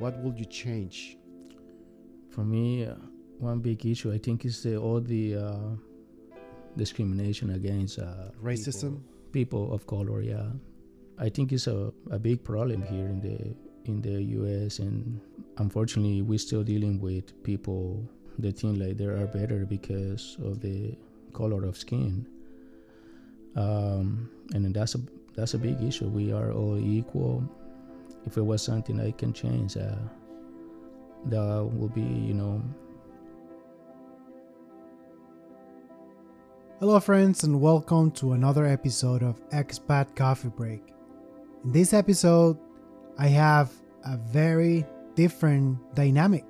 what would you change? For me, uh, one big issue I think is the, all the uh, discrimination against uh, Racism. people, people of color. Yeah, I think it's a, a big problem here in the in the U.S. and unfortunately we're still dealing with people that think like they are better because of the color of skin. Um, and that's a that's a big issue. We are all equal. If it was something I can change, uh, that would be you know Hello, friends, and welcome to another episode of Expat Coffee Break. In this episode, I have a very different dynamic.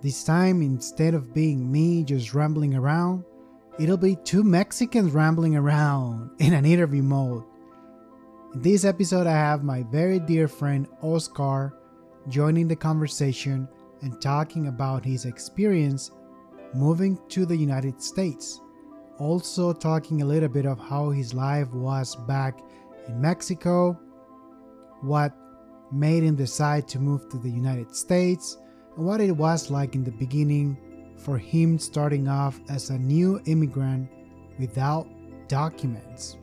This time, instead of being me just rambling around, it'll be two Mexicans rambling around in an interview mode. In this episode, I have my very dear friend Oscar joining the conversation and talking about his experience moving to the United States also talking a little bit of how his life was back in Mexico, what made him decide to move to the United States, and what it was like in the beginning for him starting off as a new immigrant without documents.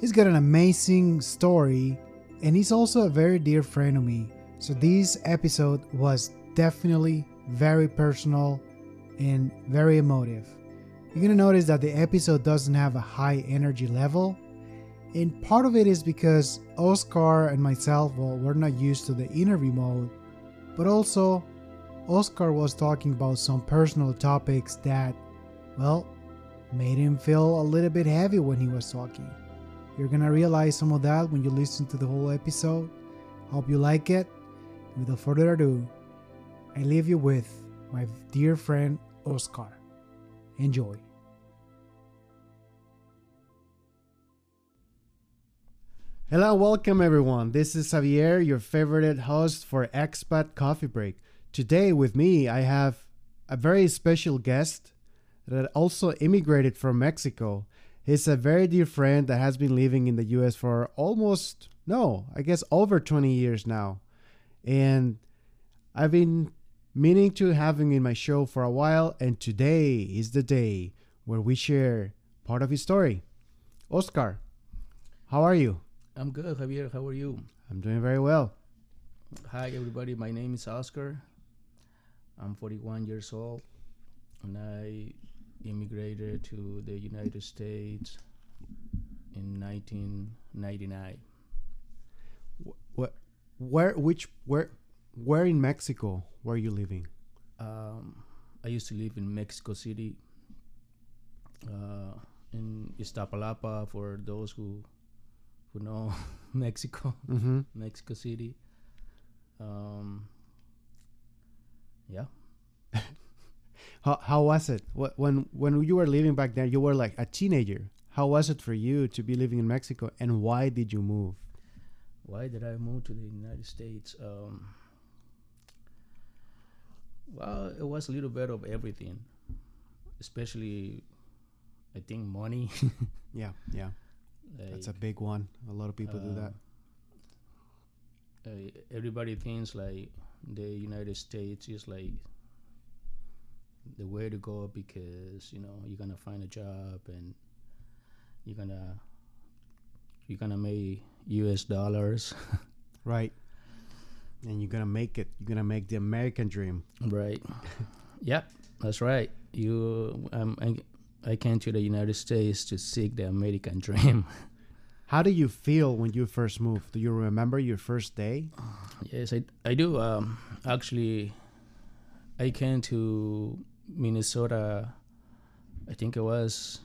He's got an amazing story, and he's also a very dear friend of me. So, this episode was definitely very personal and very emotive. You're gonna notice that the episode doesn't have a high energy level. And part of it is because Oscar and myself, well, we're not used to the interview mode. But also, Oscar was talking about some personal topics that, well, made him feel a little bit heavy when he was talking. You're gonna realize some of that when you listen to the whole episode. Hope you like it. Without further ado, I leave you with my dear friend Oscar. Enjoy. Hello, welcome everyone. This is Xavier, your favorite host for Expat Coffee Break. Today with me, I have a very special guest that also immigrated from Mexico. He's a very dear friend that has been living in the US for almost, no, I guess over 20 years now. And I've been meaning to have him in my show for a while, and today is the day where we share part of his story. Oscar, how are you? I'm good, Javier. How are you? I'm doing very well. Hi, everybody. My name is Oscar. I'm 41 years old, and I immigrated to the United States in 1999. What, where, which, where, where in Mexico were you living? Um, I used to live in Mexico City, uh, in Iztapalapa. For those who who know Mexico, Mm-hmm. Mexico City. Um, yeah. How, how was it? When, when you were living back then? you were like a teenager. How was it for you to be living in Mexico, and why did you move? Why did I move to the United States? Um, well, it was a little bit of everything, especially, I think, money. Yeah, yeah, that's a big one. A lot of people do that. uh, everybody thinks like the United States is like the way to go because you know you're gonna find a job and you're gonna you're gonna make U.S. dollars, Right. And you're gonna make it. You're gonna make the American dream. right? yep, that's right. You, um, I, I came to the United States to seek the American dream. How do you feel when you first moved? Do you remember your first day? Yes, I, I do. Um, actually, I came to Minnesota. I think it was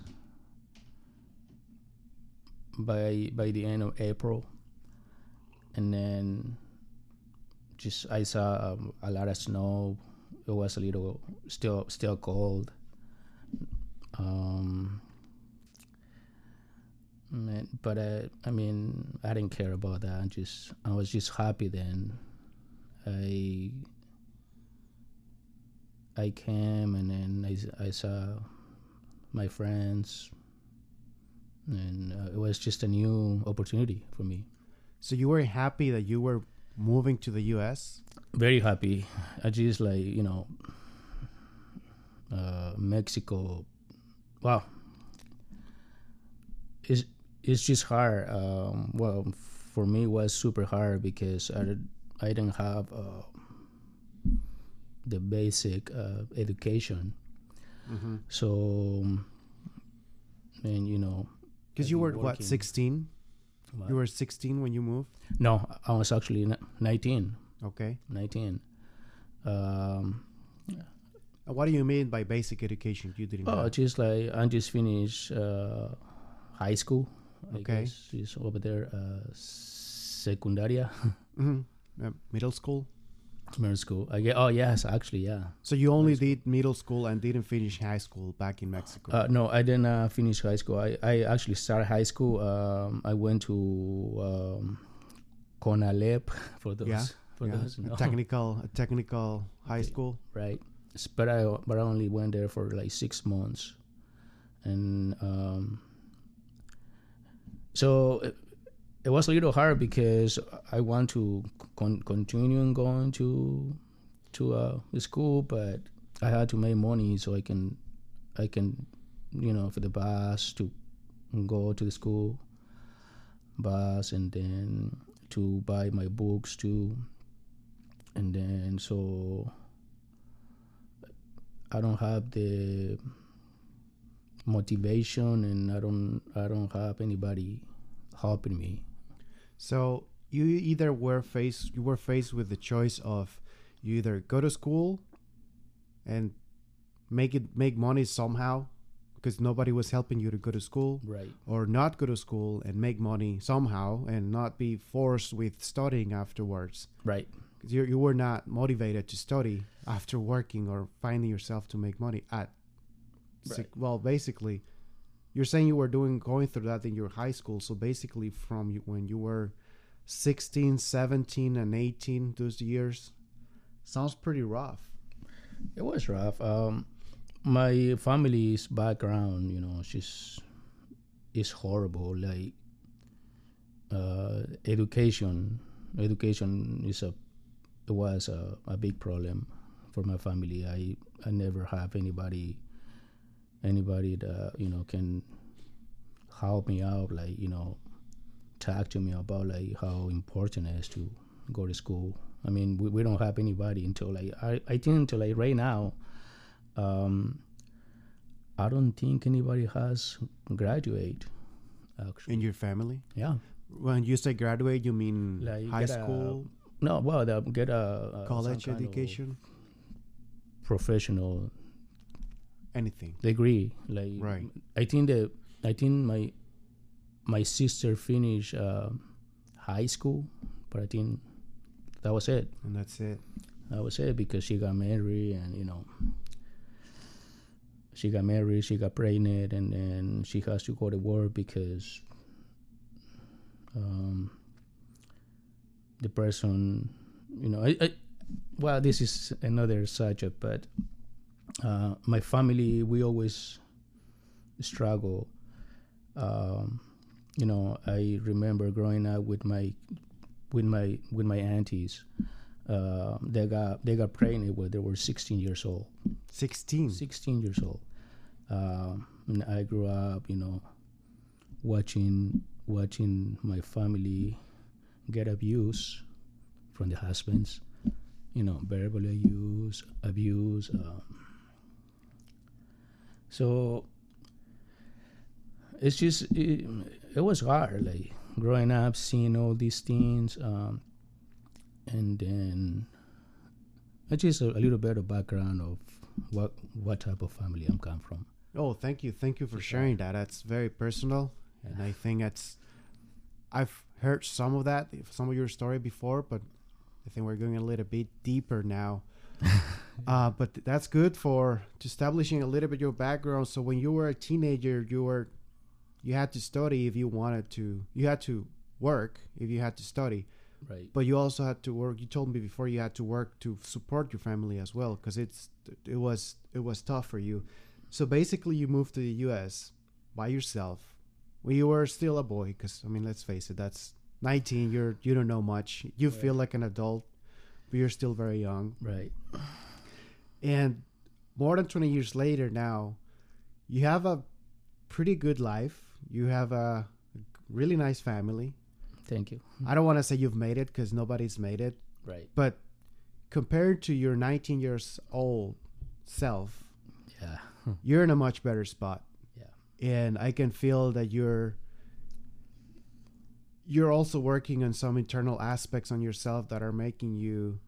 by by the end of April, and then just I saw um, a lot of snow. It was a little still still cold. Um, but uh, I mean, I didn't care about that. I just I was just happy then. I I came and then I saw my friends, and uh, it was just a new opportunity for me. So you were happy that you were moving to the U.S.? very happy. I just like you know, uh, Mexico. Wow, it's it's just hard. Um, well, for me, it was super hard because I I didn't have uh, the basic uh, education. Mm-hmm. So, and you know, Because you were what 16? what- You were 16 when you moved. no, I was actually 19. Okay. 19. Um, Uh, What do you mean by basic education? You didn't. Oh, have? just like I just finished uh, high school. I Okay. is over there. Uh, secundaria, Mhm. Uh, middle school. Middle school. I get. Oh yes, actually, yeah. So you only did middle school and didn't finish high school back in Mexico. Uh, no, I didn't uh, finish high school. I, I actually started high school. Um, I went to um, Conalep for those. Yeah, For Yeah, those, no. technical, a technical high school. right? But I but I only went there for like six months, and um, so it, was a little hard because I want to con- continue going to to uh, school, but I had to make money so I can I can you know for the bus to go to the school bus and then to buy my books too and then so I don't have the motivation and I don't I don't have anybody helping me. So you either were faced you were faced with the choice of you either go to school and make it make money somehow because nobody was helping you to go to school Right. or not go to school and make money somehow and not be forced with studying afterwards Right. because you, you were not motivated to study after working or finding yourself to make money at Right. well basically you're saying you were doing going through that in your high school so basically from when you were 16 17 and 18 those years sounds pretty rough It was rough. Um my family's background, you know, she's is horrible. Like uh education education is a it was a, a big problem for my family. I I never have anybody anybody that you know can help me out like you know talk to me about like how important it is to go to school. I mean we, we don't have anybody until like i, I think until like right now um i don't think anybody has graduate actually. In your family? Yeah. When you say graduate you mean Like high get a school? No well they get a, a college some of education? professional anything. Degree like Right. i think that i think my my sister finished uh, high school but i think that was it. And that's it. That was it because she got married and you know she got married she got pregnant and then she has to go to work because um, the person you know I, I well this is another subject but uh, my family we always struggle. Um, you know i remember growing up with my with my with my aunties. Uh, they got they got pregnant when they were 16 years old. 16 16 years old. Um, and i grew up you know watching watching my family get abused from the husbands. You know verbal abuse abuse um, so it's just it, it was hard like growing up seeing all these things um, and then it's just a, a little bit of background of what what type of family I'm come from. Oh, thank you. Thank you for sharing that. That's very personal. And I think that's, I've heard some of that, some of your story before, but I think we're going a little bit deeper now. uh, but that's good for establishing a little bit your background. So when you were a teenager, you were, you had to study if you wanted to, you had to work if you had to study, Right. but you also had to work. You told me before you had to work to support your family as well, because it's, it was, it was tough for you. So basically, you moved to the U.S. by yourself when you were still a boy. Because I mean, let's face it, that's 19, you're you don't know much. You Right. feel like an adult, but you're still very young. Right. And more than 20 years later now, you have a pretty good life. You have a really nice family. Thank you. I don't want to say you've made it because nobody's made it, Right. but compared to your 19 years old self, Yeah. you're in a much better spot. Yeah. And I can feel that you're you're also working on some internal aspects on yourself that are making you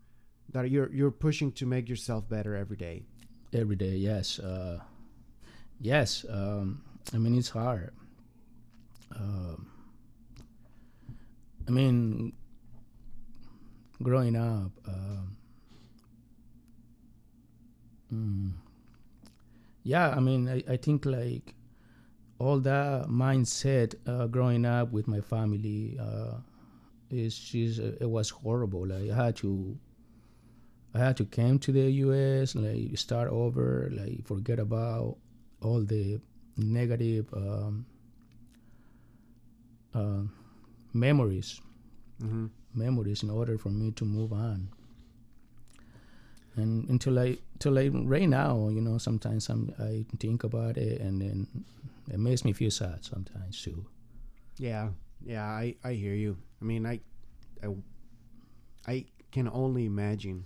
that you're you're pushing to make yourself better every day. Every day. Yes. Uh, yes. Um, I mean, it's hard. Um, I mean, growing up. Um, mm, yeah, I mean, I, I think like all that mindset uh, growing up with my family uh, is just it was horrible. Like I had to I had to come to the U.S. like start over, like forget about all the negative um, uh, memories, Mm-hmm. memories in order for me to move on. And until I, till I right now, you know, sometimes I'm, I think about it, and then it makes me feel sad sometimes too. Yeah, yeah, I I hear you. I mean, I I, I can only imagine.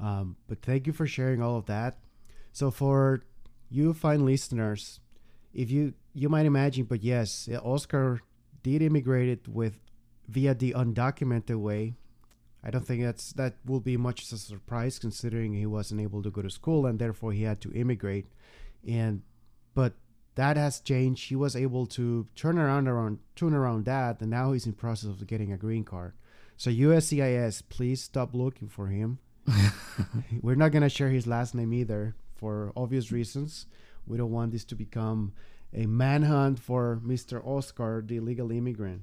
Um, but thank you for sharing all of that. So for you fine listeners, if you you might imagine, but yes, Oscar did immigrate with via the undocumented way. I don't think that's that will be much of a surprise considering he wasn't able to go to school and therefore he had to immigrate. And but that has changed. He was able to turn around around turn around that, and now he's in process of getting a green card. So USCIS, please stop looking for him. We're not gonna share his last name either for obvious reasons. We don't want this to become a manhunt for Mr. Oscar, the illegal immigrant.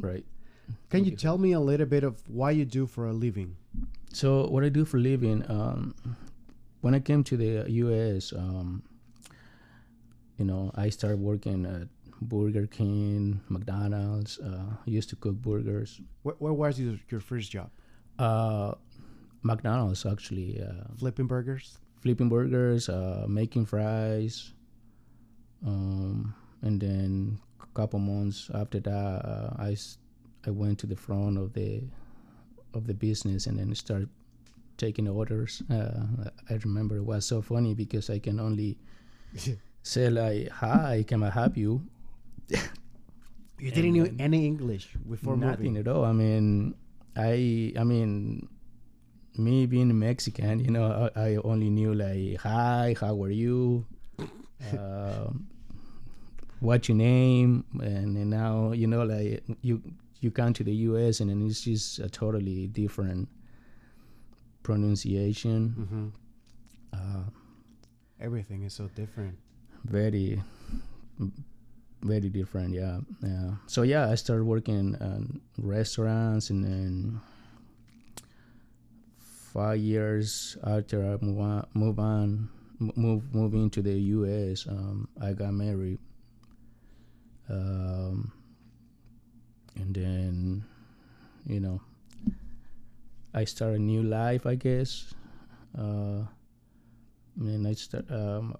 Right. Can Thank you tell me a little bit of why you do for a living? So what I do for living, um, when I came to the U.S., um, you know, I started working at Burger King, McDonald's. Uh, I used to cook burgers. Where, where was your, your first job? Uh, McDonald's actually, uh, Flipping burgers? flipping burgers, uh, making fries, um, and then a couple months after that, uh, I went to the front of the of the business and then started taking orders. Uh, I remember it was so funny because I can only say like, "Hi, can I help you?" You didn't know any English before Nothing moving. at all. I mean, I I mean, me being Mexican, you know, I, I only knew like, "Hi, how are you?" um, what's your name? And, then now you know, like you you come to the U.S. and then it's just a totally different pronunciation. hmm Uh, Everything is so different. very very different yeah yeah. So yeah i started working in restaurants and then five years after i move on move on move move into the us um, i got married. Um, and then you know i start a new life i guess. Uh, and i start um,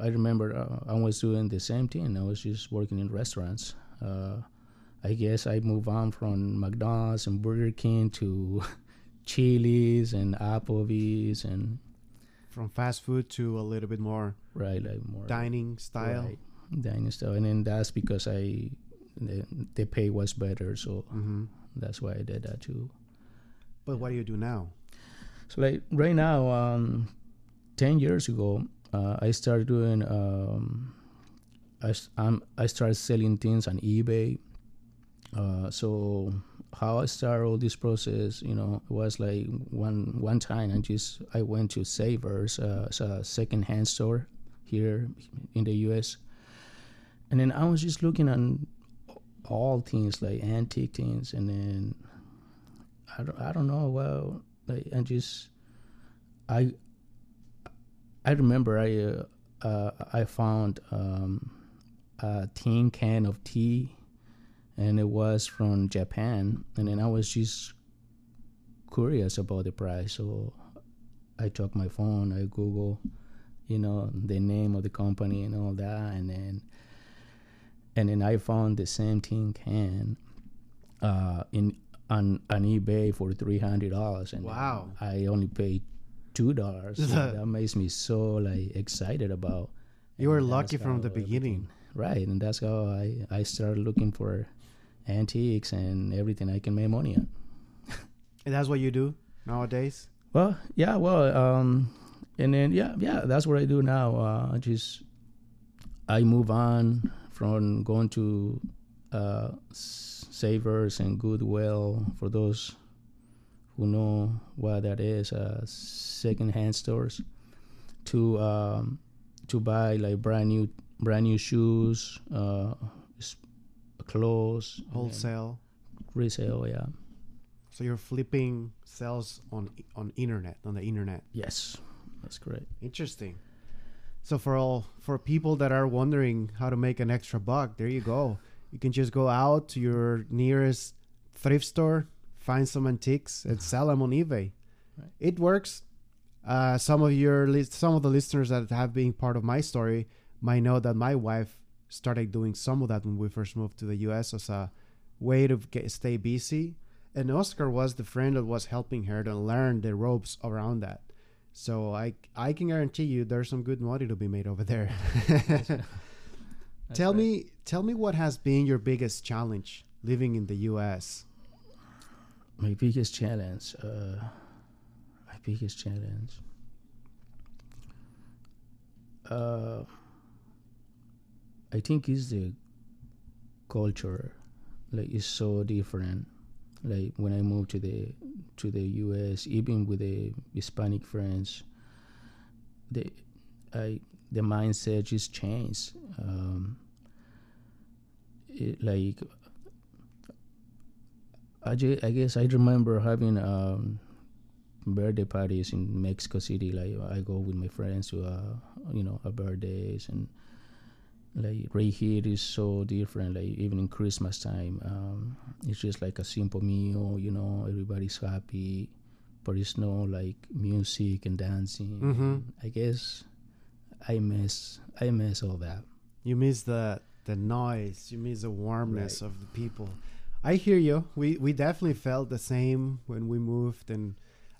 I remember uh, I was doing the same thing. I was just working in restaurants. Uh, I guess I moved on from McDonald's and Burger King to Chili's and Applebee's and From fast food to a little bit more right like more dining style. right, dining style. And then that's because I the, the pay was better, so hmm that's why I did that too. But what do you do now? So like right now, um, ten years ago, uh, I started doing. Um, I'm, I started selling things on eBay. Uh, so how I started all this process, you know, was like one one time I just I went to Savers, uh, it's a secondhand store here in the U.S. And then I was just looking on all things like antique things, and then I don't I don't know. Well, like I just I I remember I uh, uh, I found um, a tin can of tea, and it was from Japan. And then I was just curious about the price, so I took my phone, I Google, you know, the name of the company and all that, and then and then I found the same tin can uh, in on on eBay for three hundred dollars, and Wow. I only paid two dollars. so that makes me so like excited about. You were lucky from the beginning. right? And that's how I I started looking for antiques and everything I can make money on. And that's what you do nowadays? Well, yeah, well, um, and then yeah, yeah, that's what I do now. Uh, I just I move on from going to uh, Savers and Goodwill for those who know what that is, uh, secondhand stores, to um, to buy like brand new brand new shoes, uh, clothes, Wholesale. resale. Yeah, So you're flipping sales on on internet, on the internet. yes, that's correct. Interesting. So for all for people that are wondering how to make an extra buck, there you go. You can just go out to your nearest thrift store, find some antiques, and sell them on eBay. Right. It works. Uh, some of your some of the listeners that have been part of my story might know that my wife started doing some of that when we first moved to the U.S. as a way to get, stay busy. And Oscar was the friend that was helping her to learn the ropes around that. So I I can guarantee you there's some good money to be made over there. tell me tell me what has been your biggest challenge living in the US. My biggest challenge uh my biggest challenge uh i think is the culture like it's so different. Like when i moved to the to the us even with the hispanic friends the i the mindset just changed. Um it, like I, ju- I guess I remember having um, birthday parties in Mexico City. Like I go with my friends to uh, you know a birthdays and like right here is so different. Like even in Christmas time, um, it's just like a simple meal. You know, everybody's happy, but it's no like music and dancing. Mhm. I guess I miss I miss all that. You miss the the noise, you miss the warmness of the people. I hear you. We we definitely felt the same when we moved and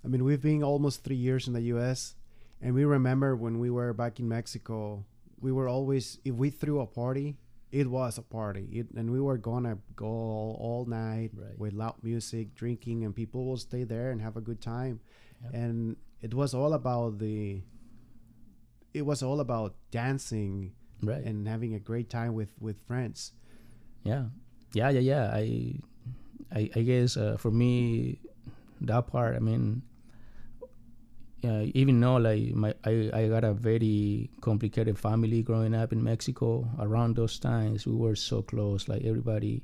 I mean we've been almost 3 years in the US and we remember when we were back in Mexico, we were always if we threw a party, it was a party. It, and we were going to go all, all night Right. with loud music, drinking and people will stay there and have a good time. Yep. And it was all about the it was all about dancing Right. and having a great time with with friends. yeah yeah yeah yeah. I i, I guess uh, for me that part i mean uh, even though like my I, I got a very complicated family growing up in mexico. Around those times we were so close like everybody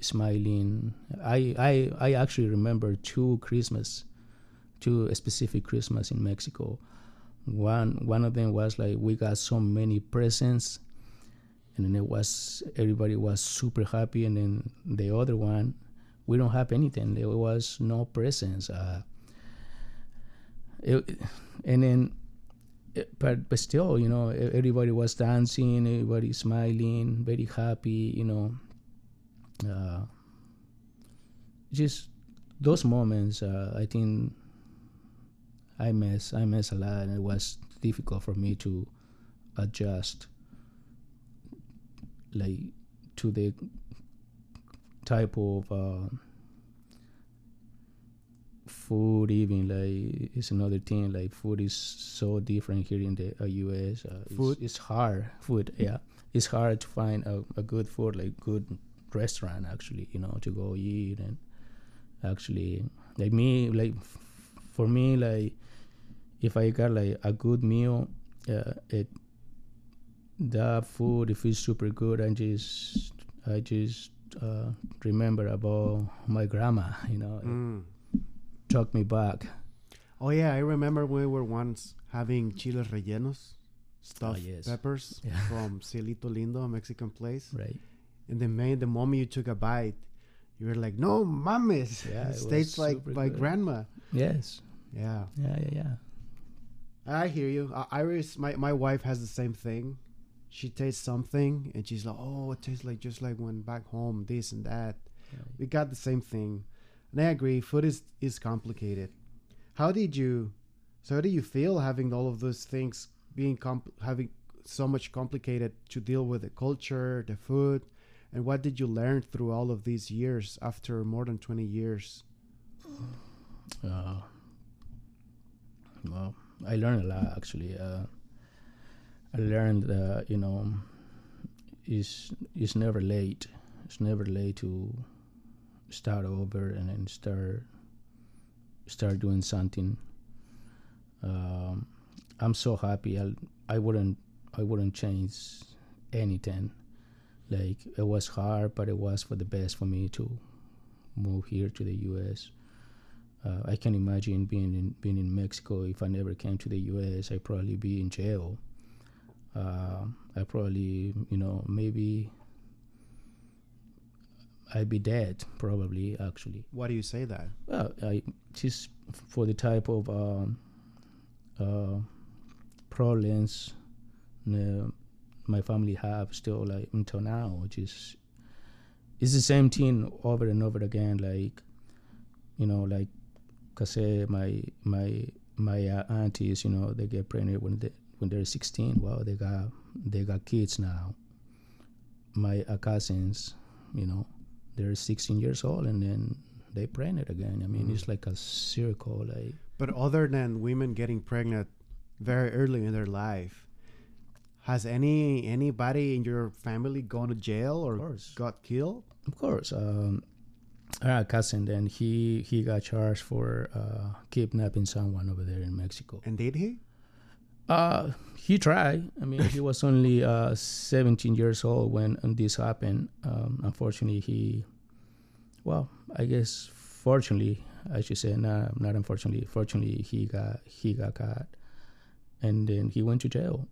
smiling. I i i actually remember two christmas two specific christmas in mexico. One one of them was like we got so many presents and then it was everybody was super happy and then the other one we don't have anything. There was no presents uh it, and then but but still you know everybody was dancing everybody smiling very happy you know uh just those moments uh, i think i miss i miss a lot and it was difficult for me to adjust like to the type of uh, food even like it's another thing like food is so different here in the uh, us uh, it's- Food? it's, hard food yeah it's hard to find a, a good food like good restaurant actually you know to go eat and actually like me like f- for me like if i got like a good meal uh, it that food if it's super good and just i just uh, remember about my grandma you know it Mm. took me back Oh yeah, I remember we were once having chiles rellenos, stuffed yes. peppers Yeah. from Cielito Lindo, a Mexican place, right and then man, the moment you took a bite, you were like, "No, mames!" Yeah, it it tastes like my good. grandma. Yes. Yeah, Yeah, yeah, yeah. I hear you. Uh, Iris, my my wife has the same thing. She tastes something, and she's like, "Oh, it tastes like just like when back home, this and that." We got the same thing, and I agree. Food is is complicated. How did you? So how do you feel having all of those things being comp- having so much complicated to deal with the culture, the food, and what did you learn through all of these years after more than twenty years? Uh, well, I learned a lot actually. Uh, I learned that you know, it's it's never late. It's never late to start over and then start start doing something. Um, I'm so happy. I I wouldn't I wouldn't change anything. Like it was hard, but it was for the best for me to move here to the U.S. Uh, I can imagine being in being in Mexico. If I never came to the U.S., I'd probably be in jail. Uh, I probably, you know, maybe I'd be dead. Probably, actually. Why do you say that? Well, I just for the type of um, uh, problems uh, my family have still like until now, which is it's the same thing over and over again. Like you know, like cause my my my uh, aunties, you know, they get pregnant when they when they're 16. Well, they got they got kids now. My uh, cousins, you know, they're 16 years old and then they pregnant again. I mean, Mhm. it's like a circle. Like But other than women getting pregnant very early in their life, has any anybody in your family gone to jail or got killed? of course. Um, I had a cousin, then he he got charged for uh, kidnapping someone over there in Mexico. And did he? Uh, he tried. I mean, he was only uh, 17 years old when this happened. Um, unfortunately, he, well, I guess fortunately, I should say, not not unfortunately. Fortunately, he got he got caught, and then he went to jail.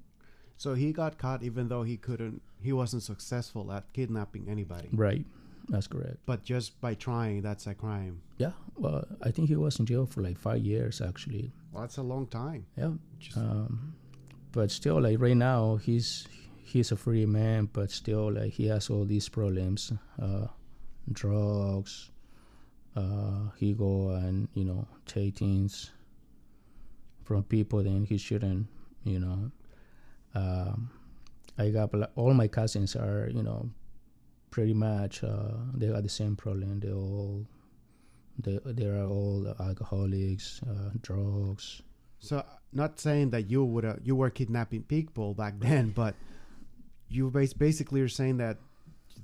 So he got caught even though he couldn't he wasn't successful at kidnapping anybody. Right, that's correct. But just by trying that's a crime. Yeah. Well, I think he was in jail for like five years actually. Well, that's a long time. Yeah. Just, Um, but still, like right now, he's he's a free man, but still, like he has all these problems, uh, drugs. Uh, he go and you know take things from people then he shouldn't, you know. Um, I got all my cousins are you know pretty much uh, they got the same problem. They all they they are all alcoholics, uh, drugs. so not saying that you would uh, you were kidnapping people back then, but you basically are saying that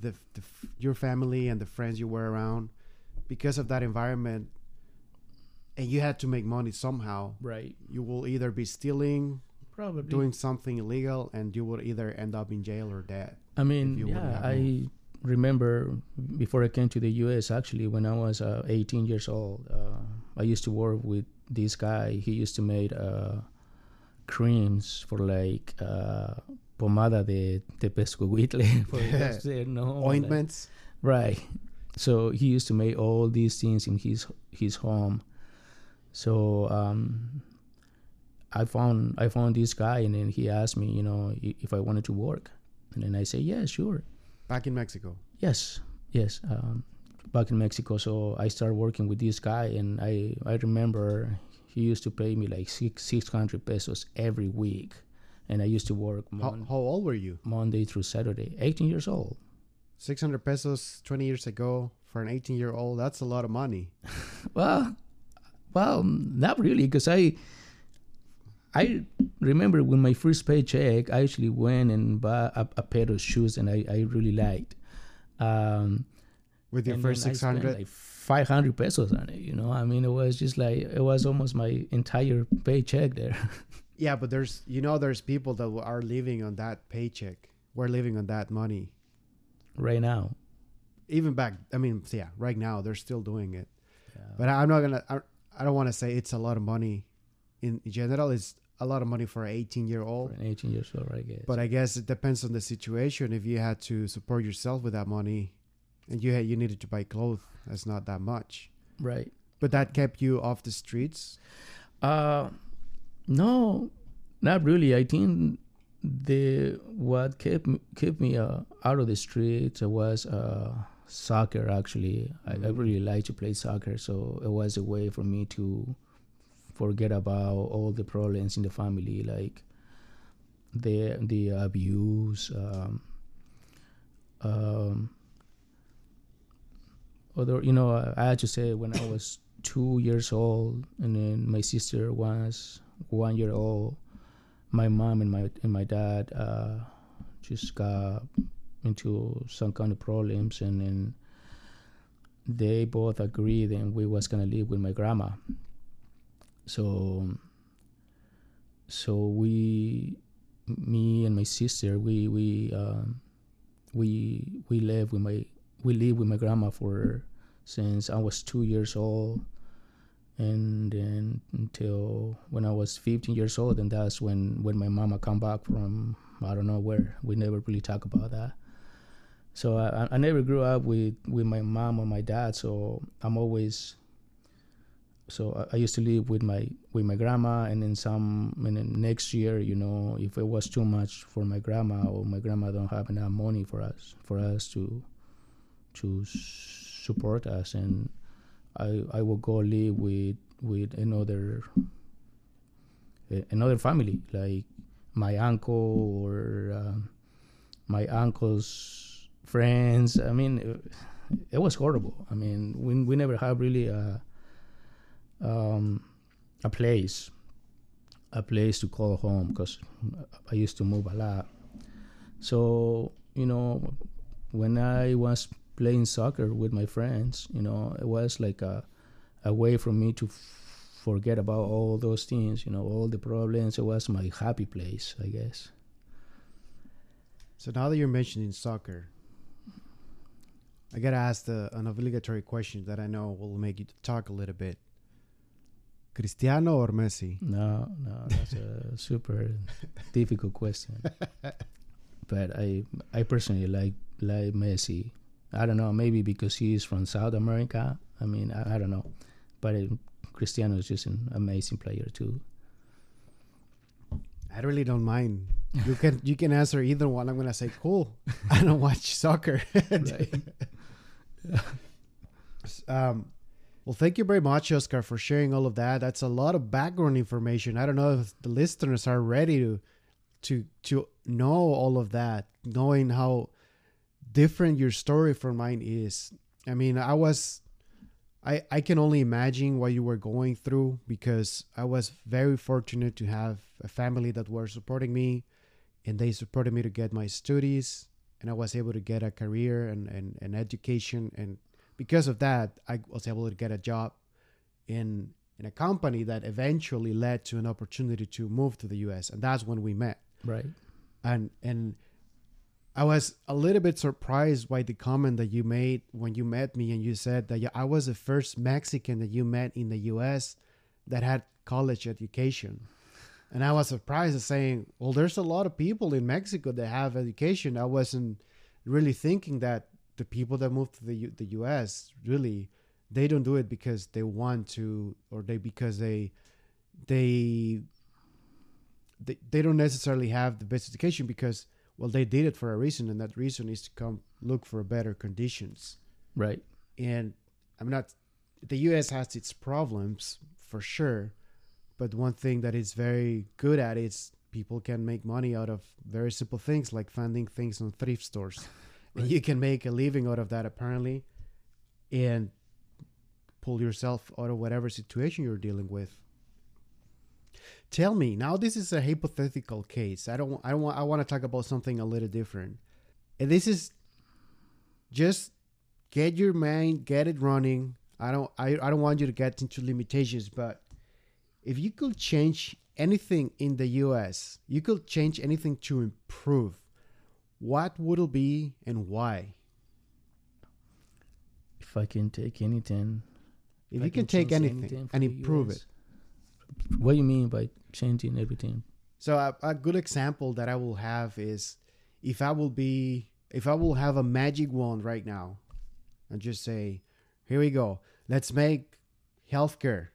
the, the your family and the friends you were around because of that environment and you had to make money somehow Right. you will either be stealing Probably doing something illegal and you will either end up in jail or dead I mean, yeah, I remember before I came to the U.S. Actually, when I was uh, 18 years old, uh, I used to work with this guy. He used to make uh, creams for like uh, pomada de for those that know, like- ointments Right. So he used to make all these things in his his home. So um, I found I found this guy, and then he asked me, you know, if I wanted to work, and then I say, yeah, sure, back in mexico yes, yes. Um, back in Mexico, so I started working with this guy, and I I remember he used to pay me like six six hundred pesos every week, and I used to work how, how old were you Monday through Saturday, eighteen years old. 600 pesos 20 years ago for an 18 year old that's a lot of money Well, well, not really, because I, I remember when my first paycheck, I actually went and bought a, a pair of shoes, and I, I really liked. Um, with your first then 600 like five hundred pesos on it. You know, I mean, it was just like it was almost my entire paycheck there. yeah but there's you know there's people that are living on that paycheck we're living on that money right now. even back i mean yeah right now they're still doing it but i'm not gonna i, I don't want to say it's a lot of money in general it's a lot of money for an 18 year for old. an 18 years old, I guess. But I guess it depends on the situation. If you had to support yourself with that money, and you had you needed to buy clothes, that's not that much. right. But that kept you off the streets. Uh, no, not really. I think the what kept me, kept me uh, out of the streets was uh, soccer. Actually, I, I really like to play soccer, so it was a way for me to forget about all the problems in the family, like the the abuse. Um, um, although you know, I had to say when I was two years old, and then my sister was one year old. My mom and my and my dad uh, just got into some kind of problems, and then they both agreed, and we was gonna live with my grandma. So, so we, me and my sister, we we um, we we live with my we live with my grandma for since I was two years old, and then until when I was 15 years old, and that's when when my mama come back from I don't know where. We never really talk about that. So I, I never grew up with with my mom or my dad. So I'm always so I, used to live with my with my grandma, and then some. And then next year, you know, if it was too much for my grandma or my grandma don't have enough money for us for us to to support us, and I I will go live with with another another family like my uncle or um, my uncle's friends. I mean, it, it was horrible. I mean, we we never have really a um, a place a place to call home because I used to move a lot. So you know, when I was playing soccer with my friends, you know, it was like a a way for me to forget about all those things, you know, all the problems. It was my happy place, I guess. So now that you're mentioning soccer, I gotta ask the, an obligatory question that I know will make you talk a little bit. Cristiano or Messi? No, no, that's a super difficult question. But I, I personally like like Messi. I don't know, maybe because he's from South America. I mean, I, I don't know, but uh, Cristiano is just an amazing player too. I really don't mind. You can you can answer either one. I'm gonna say cool. I don't watch soccer. Um, well, thank you very much, Oscar, for sharing all of that. That's a lot of background information. I don't know if the listeners are ready to to to know all of that, knowing how different your story from mine is. I mean, I was I I can only imagine what you were going through because I was very fortunate to have a family that were supporting me and they supported me to get my studies and I was able to get a career and, and, and education and because of that I was able to get a job in in a company that eventually led to an opportunity to move to the US and that's when we met Right. and and I was a little bit surprised by the comment that you made when you met me and you said that yeah, I was the first Mexican that you met in the US that had college education. And I was surprised at saying, well, there's a lot of people in Mexico that have education. I wasn't really thinking that the people that move to the U- the US really they don't do it because they want to or they because they they they, they don't necessarily have the best education because well they did it for a reason and that reason is to come look for better conditions Right. and i'm not the us has its problems for sure but one thing that it's very good at is people can make money out of very simple things like finding things on thrift stores and you can make a living out of that apparently and pull yourself out of whatever situation you're dealing with. Tell me now this is a hypothetical case. I don't i don't want i want to talk about something a little different. And this is just get your mind get it running. I don't i, I don't want you to get into limitations but if you could change anything in the us you could change anything to improve what would it be and why If I can take anything, if I you can take anything anything and improve it what do you mean by changing everything? So a, a good example that I will have is if I will be if I will have a magic wand right now and just say, here we go. Let's make healthcare.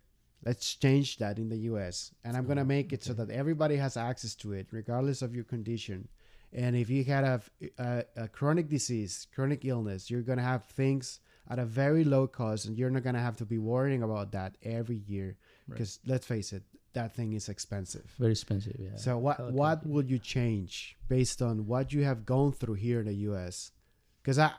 Let's change that in the US. And I'm going to oh, make it so that everybody has access to it regardless of your condition. And if you had a, a, a chronic disease, chronic illness, you're going to have things at a very low cost and you're not going to have to be worrying about that every year Right. because let's face it, that thing is expensive. Very expensive, yeah. So what what yeah. would you change based on what you have gone through here in the U.S.? Because I,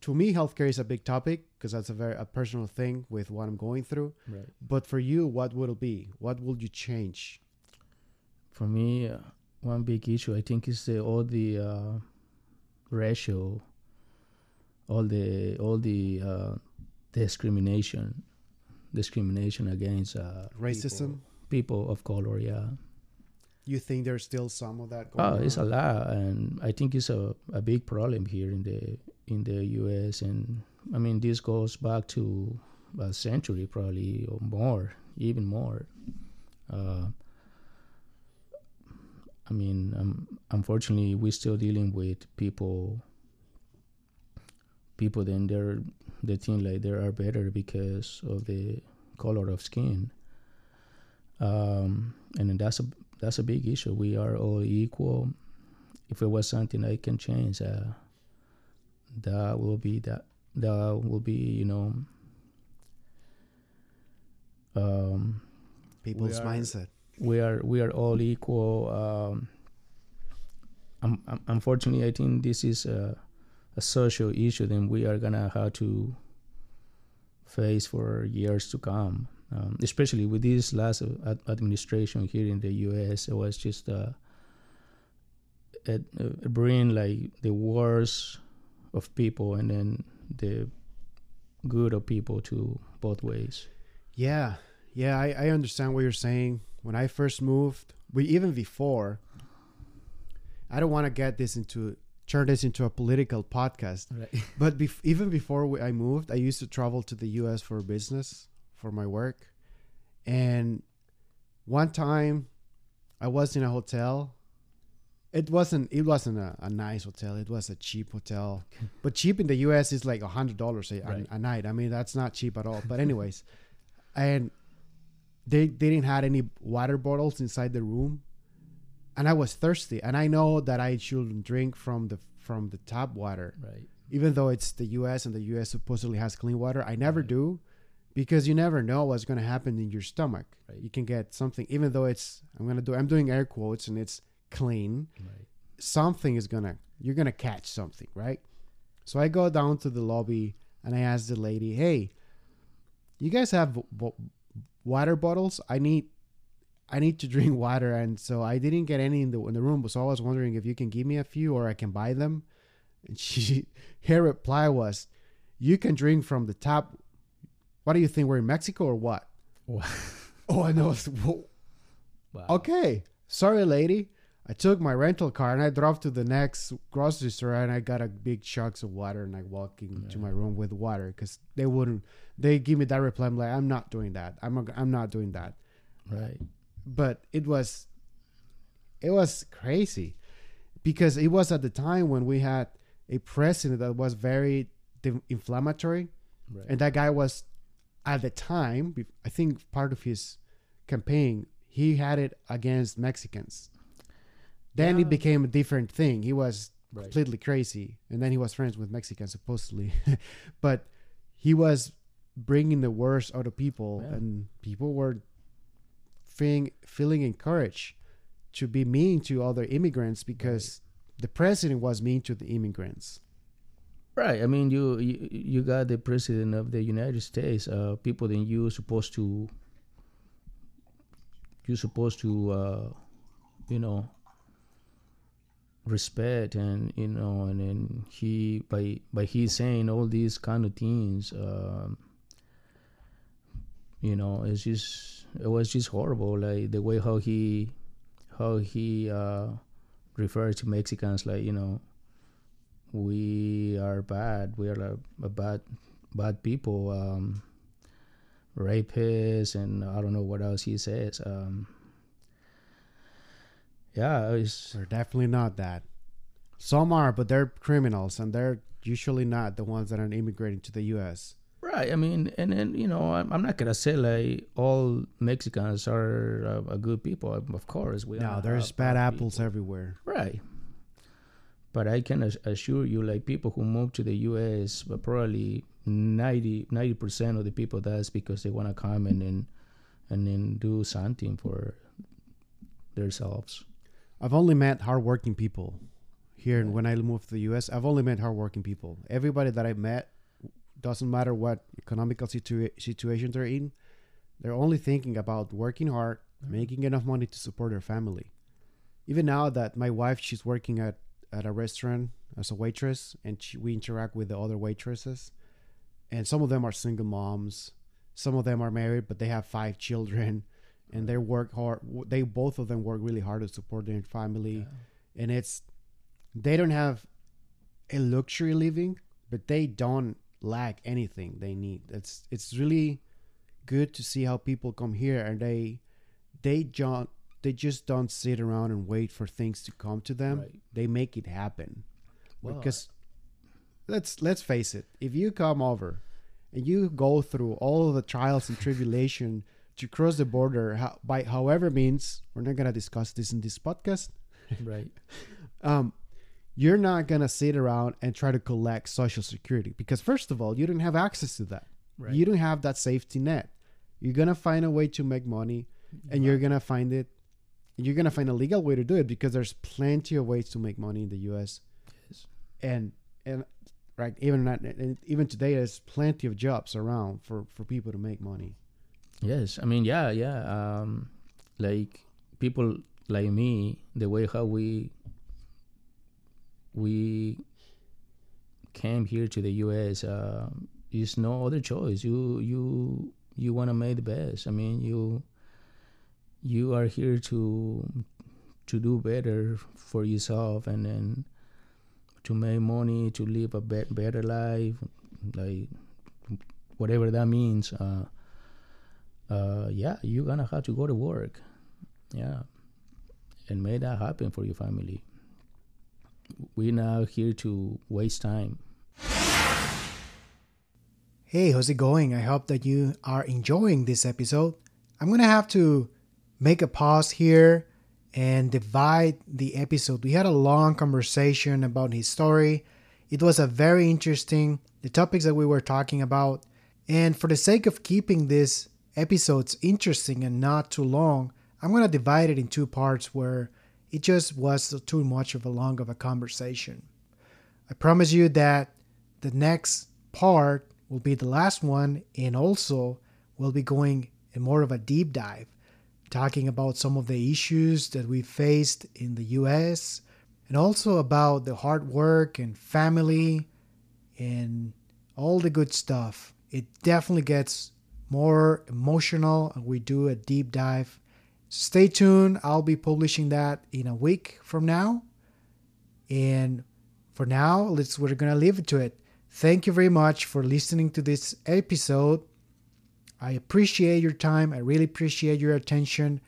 to me, healthcare is a big topic because that's a very a personal thing with what I'm going through. Right. But for you, what would it be? What would you change? For me, uh, one big issue I think is the, all the uh, ratio, all the all the uh, discrimination, discrimination against uh, Racism? people, people of color. Yeah. You think there's still some of that going Oh, on? it's a lot, and I think it's a, a big problem here in the in the U.S. And I mean, this goes back to a century, probably or more, even more. Uh, I mean, um, unfortunately, we're still dealing with people. People then they're they think like they are better because of the color of skin. Um, and then that's a that's a big issue. We are all equal. If it was something I can change, uh, that will be that that will be you know um, People's are- mindset. We are we are all equal. Um, um, unfortunately, I think this is a, a social issue that we are gonna have to face for years to come. Um, especially with this last uh, administration here in the U.S., it was just uh, it bring like the worst of people and then the good of people to both ways. Yeah, yeah, I, I understand what you're saying. When I first moved, we even before, I don't want to get this into turn this into a political podcast. Right. But bef- even before we- I moved, I used to travel to the U.S. for business for my work, and one time, I was in a hotel. It wasn't. It wasn't a, a nice hotel. It was a cheap hotel, but cheap in the U.S. is like a hundred dollars a night. I mean, that's not cheap at all. But anyways, and they they didn't have any water bottles inside the room, and I was thirsty. And I know that I shouldn't drink from the from the tap water Right. even though it's the US and the US supposedly has clean water, I never Right. do because you never know what's going to happen in your stomach. Right. You can get something even though it's I'm going to do I'm doing air quotes and it's clean, Right. something is going to you're going to catch something, right? So I go down to the lobby and I ask the lady, "Hey, you guys have water bottles? I need I need to drink water." And so I didn't get any in the in the room, so I was wondering if you can give me a few or I can buy them. And she her reply was, "You can drink from the tap. What do you think? We're in Mexico or what?" Wow. Oh, I know. Whoa. Wow. Okay, sorry, lady. I took my rental car and I drove to the next grocery store and I got a big chunks of water and I walking to my room with water because they wouldn't. They give me that reply. I'm like, I'm not doing that. I'm not, I'm not doing that. Right. But it was, it was crazy, because it was at the time when we had a president that was very de- inflammatory, Right. and that guy was, at the time, I think part of his campaign, he had it against Mexicans. Then it became a different thing. He was right. completely crazy, and then he was friends with Mexicans supposedly, but he was bringing the worst out of people, Yeah. and people were feeling feeling encouraged to be mean to other immigrants because the president was mean to the immigrants. Right. I mean, you, you you got the president of the United States. Uh, people then you supposed to you supposed to uh, you know respect and you know and then he by by he saying all these kind of things. Um, you know, it's just it was just horrible. Like the way how he how he uh, referred to Mexicans, like you know we are bad. We are a, a bad, bad people. Um, rapists and I don't know what else he says. Um, yeah, it's They're definitely not that. Some are, but they're criminals, and they're usually not the ones that are immigrating to the U.S. right. I mean, and then you know, I'm, I'm not gonna say like all Mexicans are uh, good people. Of course, we No, there's bad bad apples people. everywhere. Right. But I can assure you, like people who move to the U.S., but probably 90 percent of the people that's because they want to come and then and then do something for themselves. I've only met hardworking people here, and when I moved to the U.S., I've only met hardworking people. Everybody that I met doesn't matter what economical situa- situation they're in, they're only thinking about working hard, making enough money to support their family. Even now that my wife, she's working at at a restaurant as a waitress, and she, we interact with the other waitresses, and some of them are single moms, some of them are married, but they have five children, and they work hard. They both of them work really hard to support their family, and it's they don't have a luxury living, but they don't lack anything they need. It's it's really good to see how people come here and they they don't they just don't sit around and wait for things to come to them. Right. They make it happen. Well, because let's let's face it, if you come over and you go through all of the trials and tribulation to cross the border how, by however means, we're not gonna discuss this in this podcast. right. Um, you're not gonna sit around and try to collect social security because first of all, you don't have access to that. Right. You don't have that safety net. You're gonna find a way to make money, and you're gonna find it. You're gonna find a legal way to do it because there's plenty of ways to make money in the U.S. Yes. and and right even not, and even today there's plenty of jobs around for for people to make money. Yes, I mean, yeah, yeah. Um, like people like me, the way how we we came here to the U.S. Uh, is no other choice. You you you want to make the best. I mean, you you are here to to do better for yourself and then to make money to live a be- better life, like whatever that means. Uh, uh, yeah, you're gonna have to go to work. Yeah, and make that happen for your family. We're not here to waste time. Hey, how's it going? I hope that you are enjoying this episode. I'm to have to make a pause here and divide the episode. We had a long conversation about his story. It was a very interesting the topics that we were talking about. And for the sake of keeping this episodes interesting and not too long, I'm going to divide it in two parts where it just was too much of a long of a conversation. I promise you that the next part will be the last one, and also we'll be going in more of a deep dive, talking about some of the issues that we faced in the US, and also about the hard work and family and all the good stuff. It definitely gets more emotional, and we do a deep dive. Stay tuned, I'll be publishing that in a week from now. And for now, let's we're gonna leave it to it. Thank you very much for listening to this episode. I appreciate your time. I really appreciate your attention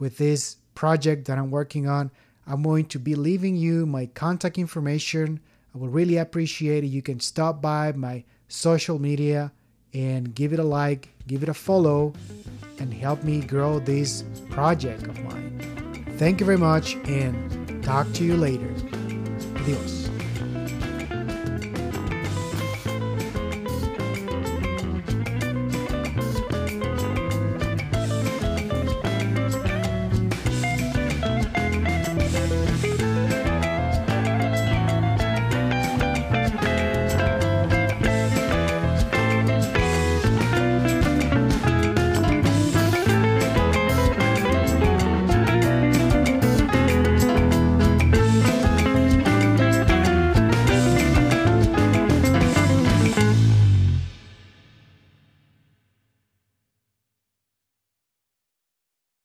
with this project that I'm working on. I'm going to be leaving you my contact information. I would really appreciate it. You can stop by my social media and give it a like, give it a follow, and help me grow this project of mine. Thank you very much and talk to you later. Adios.